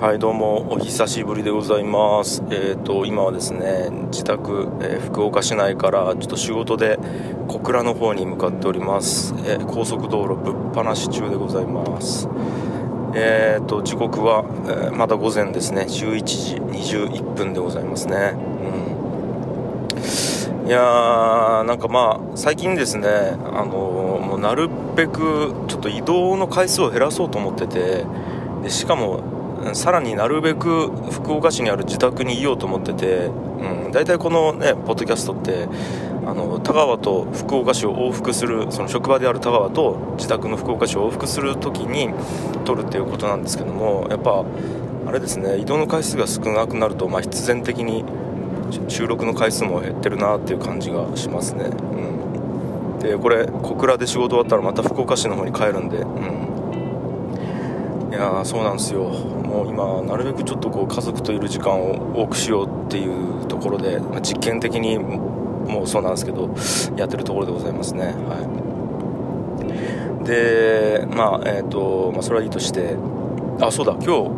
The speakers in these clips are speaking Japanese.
はいどうもお久しぶりでございます。えっ、ー、と今はですね自宅、えー、福岡市内からちょっと仕事で小倉の方に向かっております、えー、高速道路ぶっ放し中でございます。えっ、と時刻は、えまだ午前ですね。11時21分でございますね。うん。いやーなんかまあ最近ですねあのもうなるべくちょっと移動の回数を減らそうと思っててでしかもさらになるべく福岡市にある自宅にいようと思ってて、うん、大体このねポッドキャストってあの田川と福岡市を往復するその職場である田川と自宅の福岡市を往復する時に撮るっていうことなんですけどもやっぱあれですね移動の回数が少なくなると、まあ、必然的に収録の回数も減ってるなっていう感じがしますね、うん、でこれ小倉で仕事終わったらまた福岡市の方に帰るんで、うん。いやそうなんですよ。もう今なるべくちょっとこう家族といる時間を多くしようっていうところで、まあ、実験的にもうそうなんですけどやってるところでございますね。はい。でまあえっ、ー、と、まあ、それはいいとしてあそうだ今日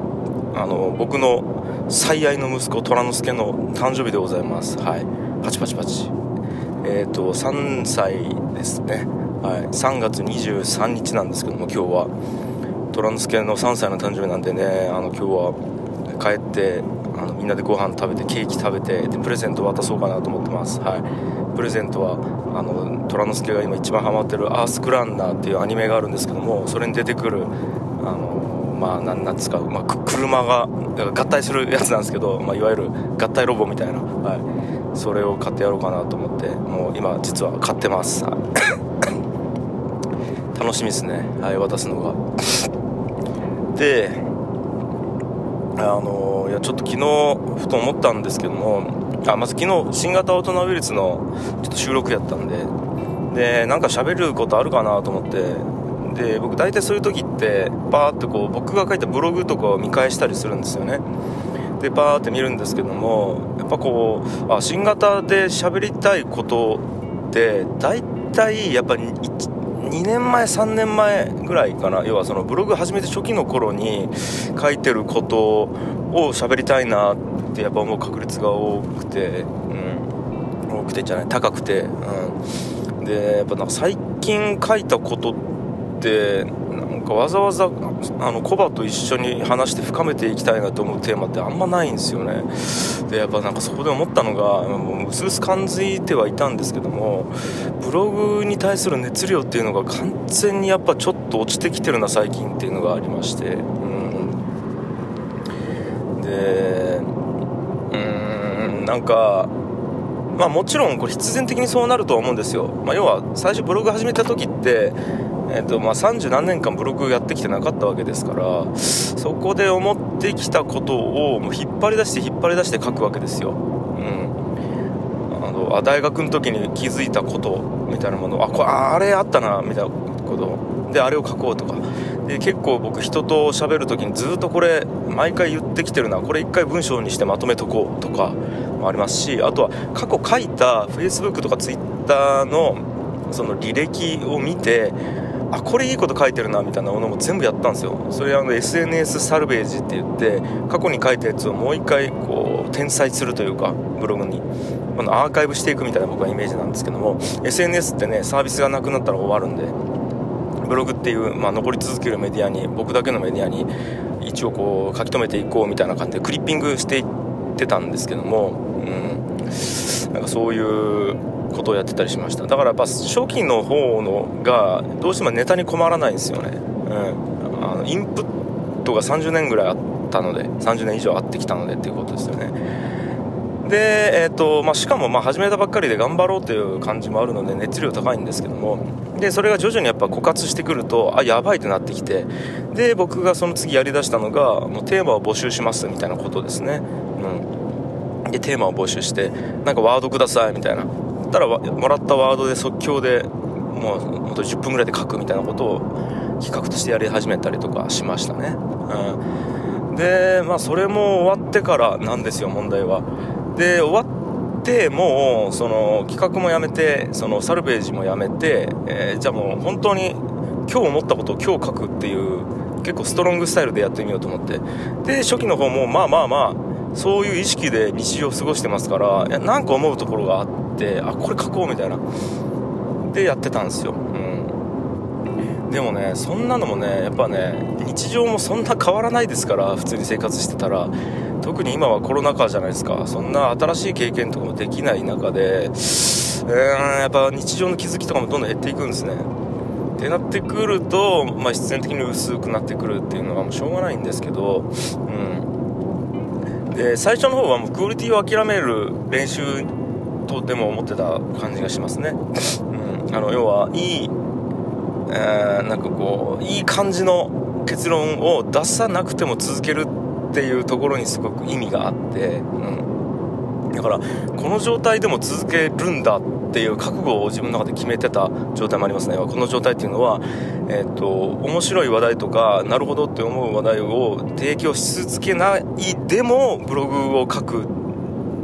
あの僕の最愛の息子虎之助の誕生日でございます。はい。パチパチパチ。えっ、ー、と3歳ですね。はい。3月23日なんですけども今日は。虎之助の3歳の誕生日なんでねあの今日は帰ってあのみんなでご飯食べてケーキ食べてでプレゼント渡そうかなと思ってます。はい。プレゼントはあの虎之助が今一番ハマってる「アースクランナー」っていうアニメがあるんですけどもそれに出てくるあのまあなんなんですか、まあ、車が合体するやつなんですけど、まあ、いわゆる合体ロボみたいな、はい、それを買ってやろうかなと思ってもう今実は買ってます。楽しみですね。はい渡すのが。あのいやちょっと昨日ふと思ったんですけどもあまず昨日新型オトナウイルスのちょっと収録やったんででなんか喋ることあるかなと思ってで僕大体そういう時ってバーってこう僕が書いたブログとかを見返したりするんですよね。でバーって見るんですけどもやっぱこうあ新型で喋りたいことって大体やっぱ2年前3年前ぐらいかな。要はそのブログ始めて初期の頃に書いてることを喋りたいなってやっぱ思う確率が多くて、うん、多くてじゃない高くて、うん、でやっぱなんか最近書いたことってなんかわざわざあのコバと一緒に話して深めていきたいなと思うテーマってあんまないんですよね。でやっぱなんかそこで思ったのがもう薄々感じてはいたんですけどもブログに対する熱量っていうのが完全にやっぱちょっと落ちてきてるな最近っていうのがありましてうん。でうんなんかまあもちろんこれ必然的にそうなるとは思うんですよ、まあ、要は最初ブログ始めた時ってえーとまあ、30何年間ブログやってきてなかったわけですからそこで思ってきたことをもう引っ張り出して引っ張り出して書くわけですよ、うん、あのあ大学の時に気づいたことみたいなもの。あこれあれあったなみたいなこと。であれを書こうとか。で結構僕人と喋る時にずっとこれ毎回言ってきてるな。これ一回文章にしてまとめとこうとかもありますしあとは過去書いた Facebook とか Twitter のその履歴を見てあこれいいこと書いてるなみたいなものも全部やったんですよ。それあの SNS サルベージって言って過去に書いたやつをもう一回こう転載するというかブログに。あのアーカイブしていくみたいな僕はイメージなんですけども SNS ってねサービスがなくなったら終わるんでブログっていう、まあ、残り続けるメディアに僕だけのメディアに一応こう書き留めていこうみたいな感じでクリッピングしていってたんですけども、うん、なんかそういうことをやってたりしました。だからやっぱ初期の方のがどうしてもネタに困らないんですよね、うん、あのインプットが30年ぐらいあったので30年以上あってきたのでっていうことですよね。で、えーとまあ、しかもまあ始めたばっかりで頑張ろうという感じもあるので熱量高いんですけども。でそれが徐々にやっぱ枯渇してくるとあやばいってなってきて。で僕がその次やりだしたのがもうテーマを募集しますみたいなことですね、うん、でテーマを募集してなんかワードくださいみたいな。ったらもらったワードで即興でもう本当10分ぐらいで書くみたいなことを企画としてやり始めたりとかしましたね、うん、でまあそれも終わってからなんですよ問題は。で終わってもうその企画もやめてそのサルベージもやめて、えー、じゃあもう本当に今日思ったことを今日書くっていう結構ストロングスタイルでやってみようと思って。で初期の方もまあまあまあそういう意識で日常を過ごしてますからいやなんか思うところがあってあこれ書こうみたいな。でやってたんですよ、うん、でもねそんなのもねやっぱね日常もそんな変わらないですから普通に生活してたら。特に今はコロナ禍じゃないですか。そんな新しい経験とかもできない中でうんやっぱ日常の気づきとかもどんどん減っていくんですね。ってなってくると、まあ、必然的に薄くなってくるっていうのはもうしょうがないんですけど、うん、で最初の方はもうクオリティを諦める練習とでも思ってた感じがしますね、うん、あの要はいい、えー、なんかこういい感じの結論を出さなくても続けるっていうところにすごく意味があって、うん。だからこの状態でも続けるんだってっていう覚悟を自分の中で決めてた状態もありますね。この状態っていうのは、えーと、面白い話題とかなるほどって思う話題を提供し続けないでもブログを書く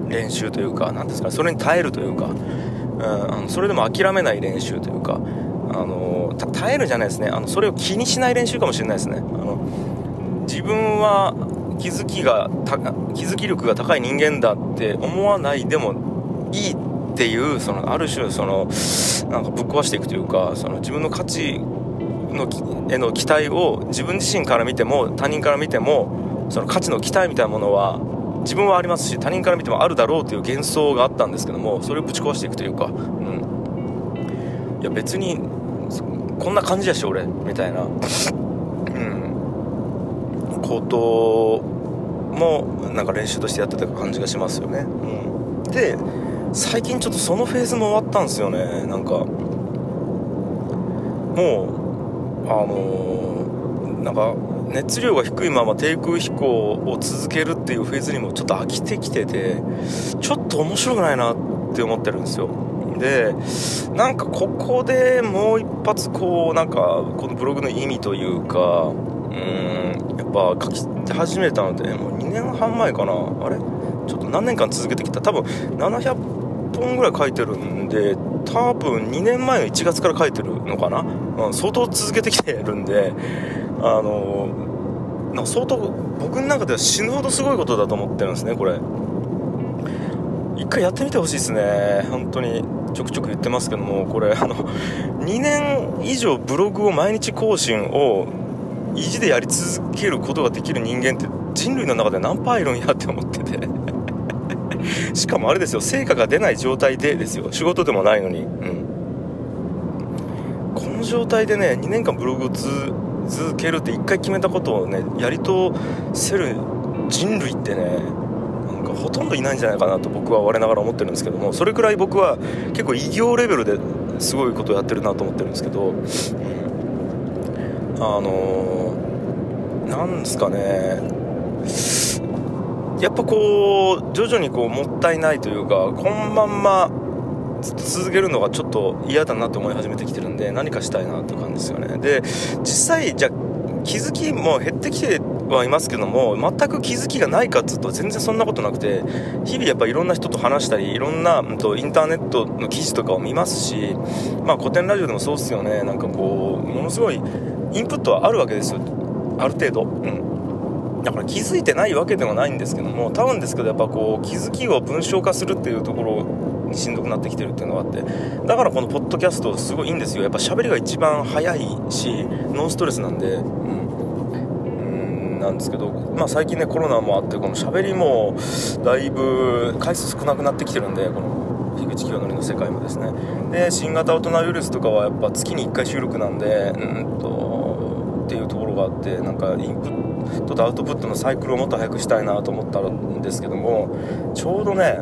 練習というか何ですかそれに耐えるというか、うん、あのそれでも諦めない練習というかあの耐えるじゃないですね。あのそれを気にしない練習かもしれないですね。あの自分は気づきが気づき力が高い人間だって思わないでもいいっていうそのある種そのなんかぶっ壊していくというかその自分の価値のへの期待を自分自身から見ても他人から見てもその価値の期待みたいなものは自分はありますし他人から見てもあるだろうという幻想があったんですけどもそれをぶち壊していくというか、うん、いや別にこんな感じやし俺みたいな。うん。こともなんか練習としてやってた感じがしますよね、うん、で最近ちょっとそのフェーズも終わったんですよね。なんかもうあのー、なんか熱量が低いまま低空飛行を続けるっていうフェーズにもちょっと飽きてきててちょっと面白くないなって思ってるんですよ。でなんかここでもう一発こうなんかこのブログの意味というかうんやっぱ書き始めたのでもう2年半前かな？あれ？ちょっと何年間続けてきた？多分700本ぐらい書いてるんで多分2年前の1月から書いてるのかな、うん、相当続けてきてるんであのなんか相当僕の中では死ぬほどすごいことだと思ってるんですねこれ。一回やってみてほしいですね。本当にちょくちょく言ってますけどもこれあの2年以上ブログを毎日更新を意地でやり続けることができる人間って人類の中で何パーいるんやって思ってて。しかもあれですよ成果が出ない状態でですよ。仕事でもないのに。うん。この状態でね2年間ブログを続けるって1回決めたことをねやり通せる人類ってねなんかほとんどいないんじゃないかなと僕は我ながら思ってるんですけどもそれくらい僕は結構偉業レベルですごいことをやってるなと思ってるんですけど、あのー、なんですかねやっぱこう徐々にこうもったいないというかこのまんま続けるのがちょっと嫌だなと思い始めてきてるんで何かしたいなって感じですよね。で実際じゃ気づきも減ってきてはいますけども全く気づきがないかっつうと全然そんなことなくて日々やっぱいろんな人と話したりいろんな、うんと、インターネットの記事とかを見ますしまあ古典ラジオでもそうっすよね。なんかこうものすごいインプットはあるわけですよ。ある程度。うん。だから気づいてないわけではないんですけども多分ですけどやっぱこう気づきを文章化するっていうところにしんどくなってきてるっていうのがあってだからこのポッドキャストすごいいいんですよ。やっぱ喋りが一番早いしノンストレスなんでうんなんですけど、まあ、最近ねコロナもあってこの喋りもだいぶ回数少なくなってきてるんでこの樋口清則の世界もですね。で新型大人ウイルスとかはやっぱ月に1回収録なんでうんとっていうところがあってなんかインプットちょっとアウトプットのサイクルをもっと早くしたいなと思ったんですけどもちょうどね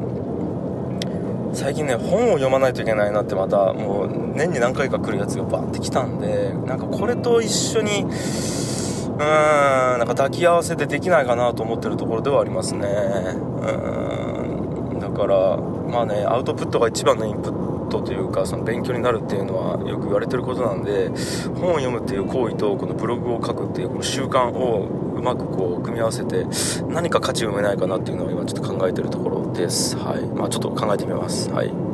最近ね本を読まないといけないなってまたもう年に何回か来るやつがバッてきたんでなんかこれと一緒にうーんなんか抱き合わせてできないかなと思ってるところではありますね。うんだからまあねアウトプットが一番のインプットトというかその勉強になるっていうのはよく言われてることなんで本を読むっていう行為とこのブログを書くっていうこの習慣をうまくこう組み合わせて何か価値を埋めないかなっていうのを今ちょっと考えてるところです。はい。まあちょっと考えてみます。はい。